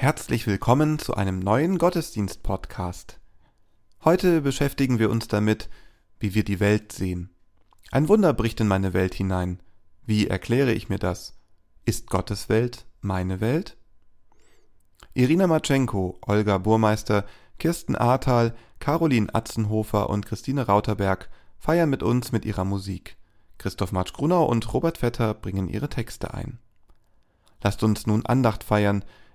Herzlich willkommen zu einem neuen Gottesdienst-Podcast. Heute beschäftigen wir uns damit, wie wir die Welt sehen. Ein Wunder bricht in meine Welt hinein. Wie erkläre ich mir das? Ist Gottes Welt meine Welt? Irina Matschenko, Olga Burmeister, Kirsten Ahrtal, Caroline Atzenhofer und Christine Rauterberg feiern mit uns mit ihrer Musik. Christoph Matsch-Grunau und Robert Vetter bringen ihre Texte ein. Lasst uns nun Andacht feiern,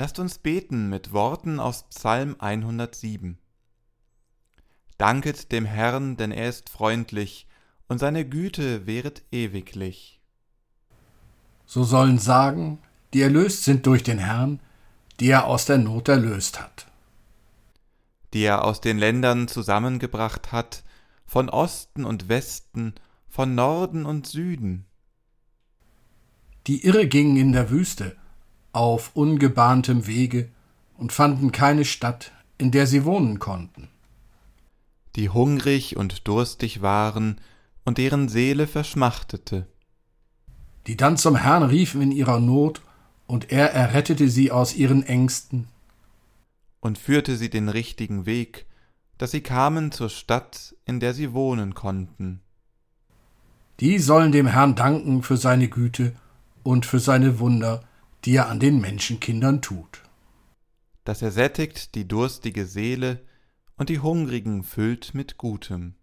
Lasst uns beten mit Worten aus Psalm 107. Danket dem Herrn, denn er ist freundlich, und seine Güte wäret ewiglich. So sollen sagen, die erlöst sind durch den Herrn, die er aus der Not erlöst hat. Die er aus den Ländern zusammengebracht hat, von Osten und Westen, von Norden und Süden. Die irre gingen in der Wüste, auf ungebahntem Wege und fanden keine Stadt, in der sie wohnen konnten. Die hungrig und durstig waren und deren Seele verschmachtete. Die dann zum Herrn riefen in ihrer Not, und er errettete sie aus ihren Ängsten. Und führte sie den richtigen Weg, dass sie kamen zur Stadt, in der sie wohnen konnten. Die sollen dem Herrn danken für seine Güte und für seine Wunder, die er an den Menschenkindern tut. Dass er sättigt die durstige Seele und die Hungrigen füllt mit Gutem.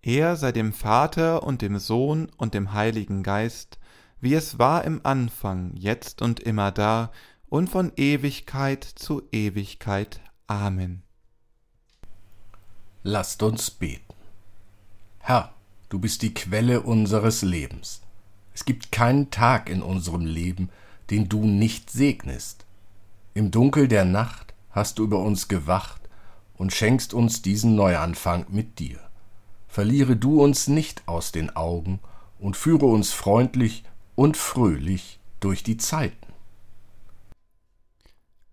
Er sei dem Vater und dem Sohn und dem Heiligen Geist, wie es war im Anfang, jetzt und immer da und von Ewigkeit zu Ewigkeit. Amen. Lasst uns beten. Herr, du bist die Quelle unseres Lebens. Es gibt keinen Tag in unserem Leben, den du nicht segnest. Im Dunkel der Nacht hast du über uns gewacht und schenkst uns diesen Neuanfang mit dir. Verliere du uns nicht aus den Augen und führe uns freundlich und fröhlich durch die Zeiten.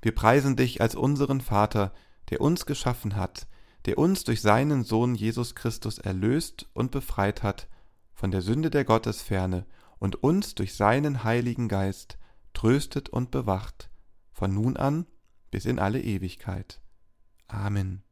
Wir preisen dich als unseren Vater, der uns geschaffen hat, der uns durch seinen Sohn Jesus Christus erlöst und befreit hat von der Sünde der Gottesferne und uns durch seinen Heiligen Geist tröstet und bewacht, von nun an bis in alle Ewigkeit. Amen.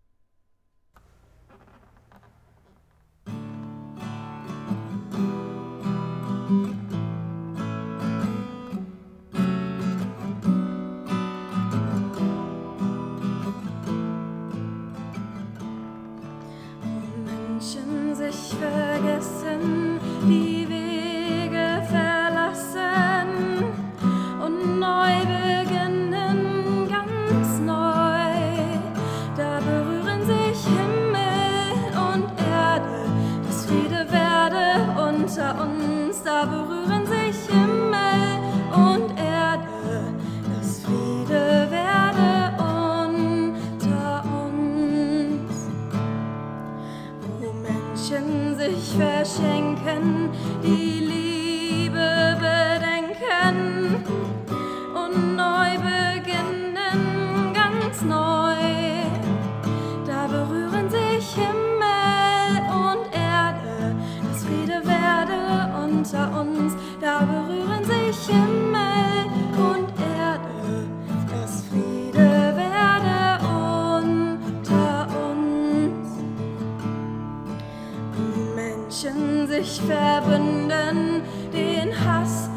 Menschen sich verbünden, den Hass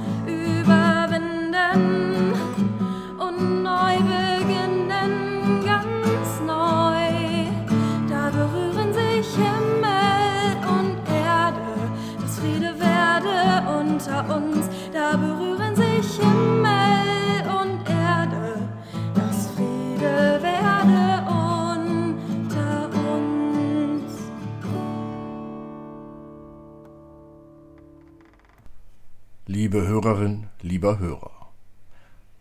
Liebe Hörerin, lieber Hörer,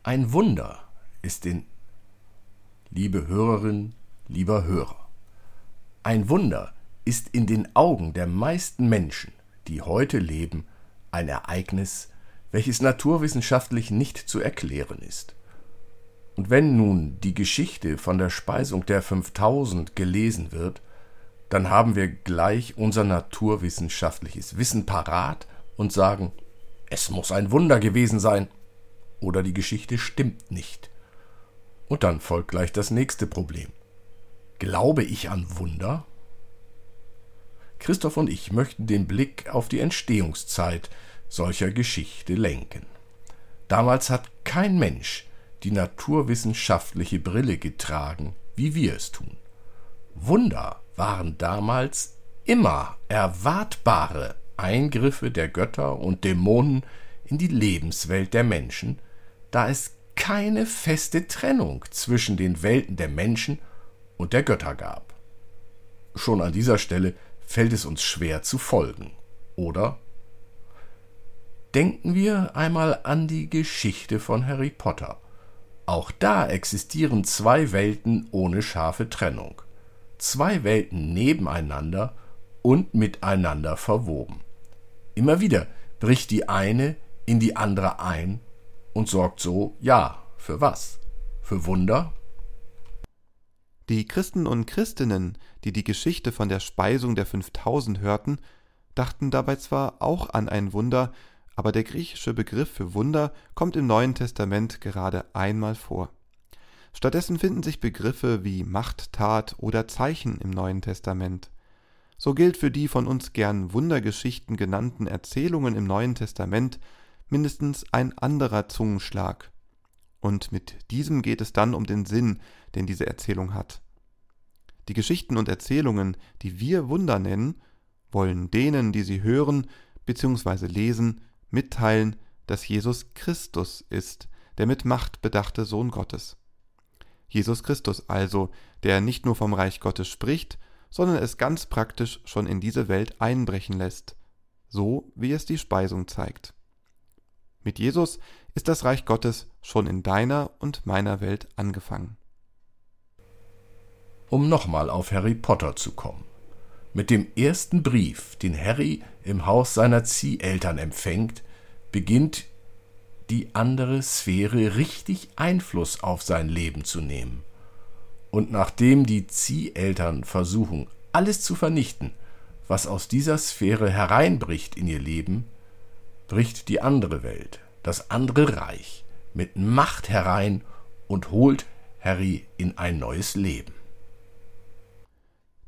ein Wunder ist in Liebe Hörerin, lieber Hörer, ein Wunder ist in den Augen der meisten Menschen, die heute leben, ein Ereignis, welches naturwissenschaftlich nicht zu erklären ist. Und wenn nun die Geschichte von der Speisung der 5000 gelesen wird, dann haben wir gleich unser naturwissenschaftliches Wissen parat und sagen, es muss ein Wunder gewesen sein. Oder die Geschichte stimmt nicht. Und dann folgt gleich das nächste Problem. Glaube ich an Wunder? Christoph und ich möchten den Blick auf die Entstehungszeit solcher Geschichte lenken. Damals hat kein Mensch die naturwissenschaftliche Brille getragen, wie wir es tun. Wunder waren damals immer erwartbare Eingriffe der Götter und Dämonen in die Lebenswelt der Menschen, da es keine feste Trennung zwischen den Welten der Menschen und der Götter gab. Schon an dieser Stelle fällt es uns schwer zu folgen, oder? Denken wir einmal an die Geschichte von Harry Potter. Auch da existieren zwei Welten ohne scharfe Trennung. Zwei Welten nebeneinander und miteinander verwoben. Immer wieder bricht die eine in die andere ein und sorgt so, ja, für was? Für Wunder? Die Christen und Christinnen, die die Geschichte von der Speisung der 5000 hörten, dachten dabei zwar auch an ein Wunder, aber der griechische Begriff für Wunder kommt im Neuen Testament gerade einmal vor. Stattdessen finden sich Begriffe wie Machttat oder Zeichen im Neuen Testament. So gilt für die von uns gern Wundergeschichten genannten Erzählungen im Neuen Testament mindestens ein anderer Zungenschlag. Und mit diesem geht es dann um den Sinn, den diese Erzählung hat. Die Geschichten und Erzählungen, die wir Wunder nennen, wollen denen, die sie hören bzw. lesen, mitteilen, dass Jesus Christus ist, der mit Macht bedachte Sohn Gottes. Jesus Christus also, der nicht nur vom Reich Gottes spricht, sondern es ganz praktisch schon in diese Welt einbrechen lässt, so wie es die Speisung zeigt. Mit Jesus ist das Reich Gottes schon in deiner und meiner Welt angefangen. Um nochmal auf Harry Potter zu kommen. Mit dem ersten Brief, den Harry im Haus seiner Zieheltern empfängt, beginnt die andere Sphäre richtig Einfluss auf sein Leben zu nehmen. Und nachdem die Zieheltern versuchen, alles zu vernichten, was aus dieser Sphäre hereinbricht in ihr Leben, bricht die andere Welt, das andere Reich, mit Macht herein und holt Harry in ein neues Leben.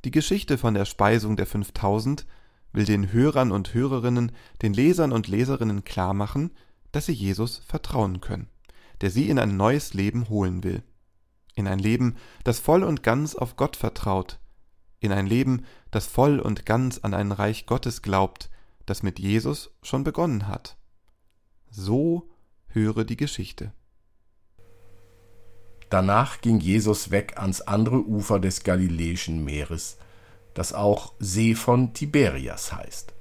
Die Geschichte von der Speisung der 5000 will den Hörern und Hörerinnen, den Lesern und Leserinnen klarmachen, dass sie Jesus vertrauen können, der sie in ein neues Leben holen will. In ein Leben, das voll und ganz auf Gott vertraut, in ein Leben, das voll und ganz an ein Reich Gottes glaubt, das mit Jesus schon begonnen hat. So höre die Geschichte. Danach ging Jesus weg ans andere Ufer des Galiläischen Meeres, das auch See von Tiberias heißt.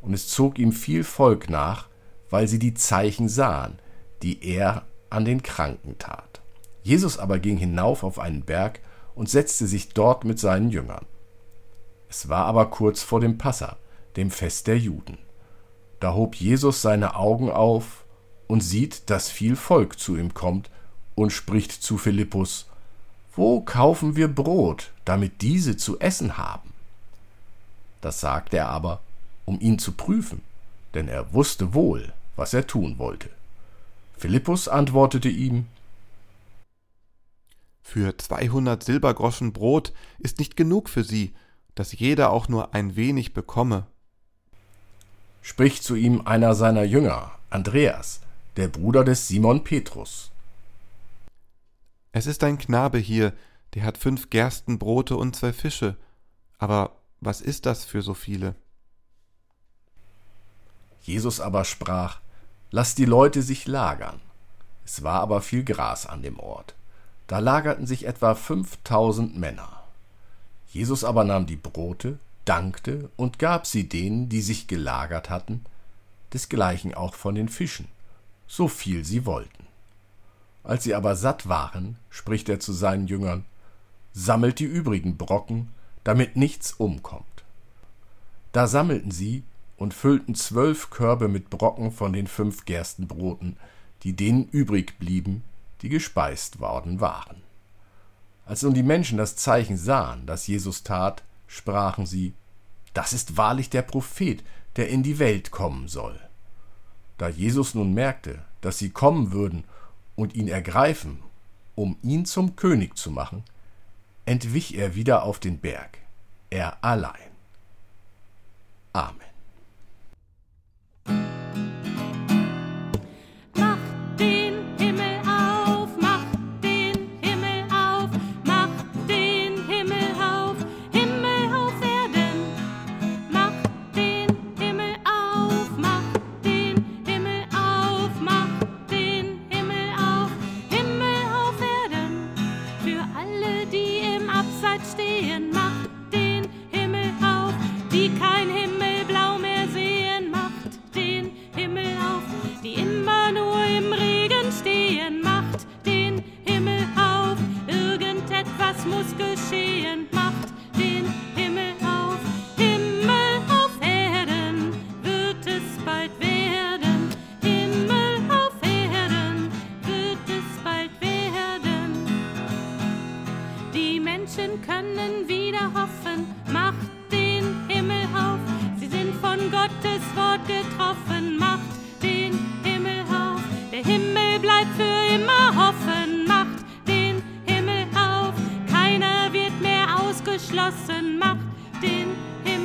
Und es zog ihm viel Volk nach, weil sie die Zeichen sahen, die er an den Kranken tat. Jesus aber ging hinauf auf einen Berg und setzte sich dort mit seinen Jüngern. Es war aber kurz vor dem Passa, dem Fest der Juden. Da hob Jesus seine Augen auf und sieht, dass viel Volk zu ihm kommt und spricht zu Philippus, Wo kaufen wir Brot, damit diese zu essen haben? Das sagte er aber, um ihn zu prüfen, denn er wusste wohl, was er tun wollte. Philippus antwortete ihm, Für zweihundert Silbergroschen Brot ist nicht genug für sie, dass jeder auch nur ein wenig bekomme. Spricht zu ihm einer seiner Jünger, Andreas, der Bruder des Simon Petrus. Es ist ein Knabe hier, der hat fünf Gerstenbrote und zwei Fische, aber was ist das für so viele? Jesus aber sprach, Lass die Leute sich lagern. Es war aber viel Gras an dem Ort. Da lagerten sich etwa fünftausend Männer. Jesus aber nahm die Brote, dankte und gab sie denen, die sich gelagert hatten, desgleichen auch von den Fischen, so viel sie wollten. Als sie aber satt waren, spricht er zu seinen Jüngern, sammelt die übrigen Brocken, damit nichts umkommt. Da sammelten sie und füllten zwölf Körbe mit Brocken von den fünf Gerstenbroten, die denen übrig blieben, die gespeist worden waren. Als nun die Menschen das Zeichen sahen, das Jesus tat, sprachen sie, das ist wahrlich der Prophet, der in die Welt kommen soll. Da Jesus nun merkte, dass sie kommen würden und ihn ergreifen, um ihn zum König zu machen, entwich er wieder auf den Berg, er allein. Amen. Macht den Himmel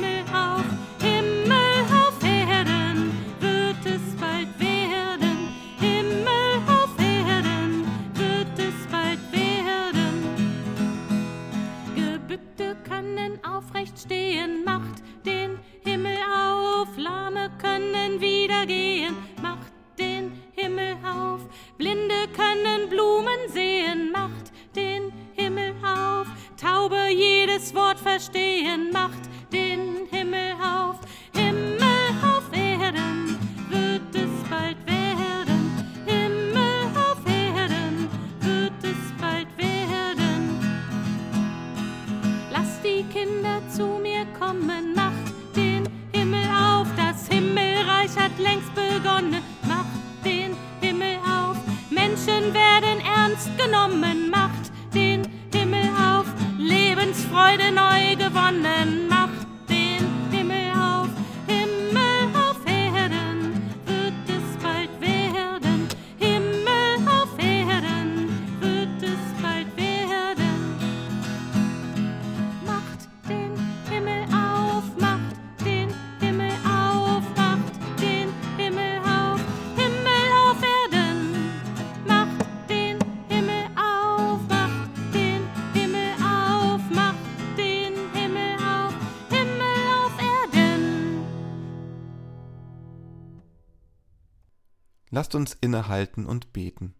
Lasst uns innehalten und beten.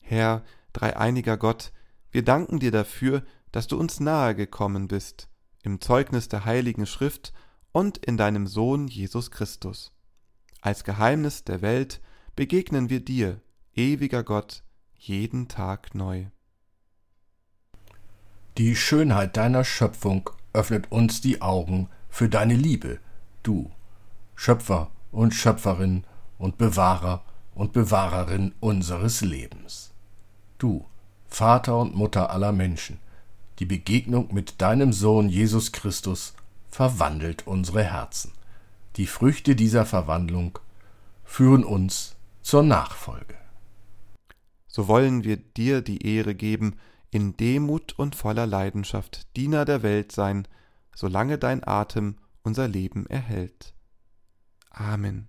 Herr, dreieiniger Gott, wir danken dir dafür, dass du uns nahe gekommen bist, im Zeugnis der heiligen Schrift und in deinem Sohn Jesus Christus. Als Geheimnis der Welt begegnen wir dir, ewiger Gott, jeden Tag neu. Die Schönheit deiner Schöpfung öffnet uns die Augen für deine Liebe, du, Schöpfer und Schöpferin und Bewahrer und Bewahrerin unseres Lebens. Du, Vater und Mutter aller Menschen, die Begegnung mit deinem Sohn Jesus Christus verwandelt unsere Herzen. Die Früchte dieser Verwandlung führen uns zur Nachfolge. So wollen wir dir die Ehre geben, in Demut und voller Leidenschaft Diener der Welt sein, solange dein Atem unser Leben erhält. Amen.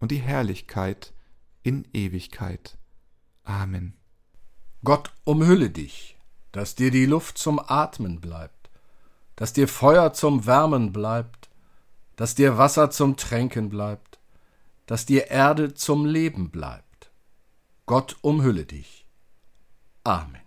und die Herrlichkeit in Ewigkeit. Amen. Gott umhülle dich, dass dir die Luft zum Atmen bleibt, dass dir Feuer zum Wärmen bleibt, dass dir Wasser zum Tränken bleibt, dass dir Erde zum Leben bleibt. Gott umhülle dich. Amen.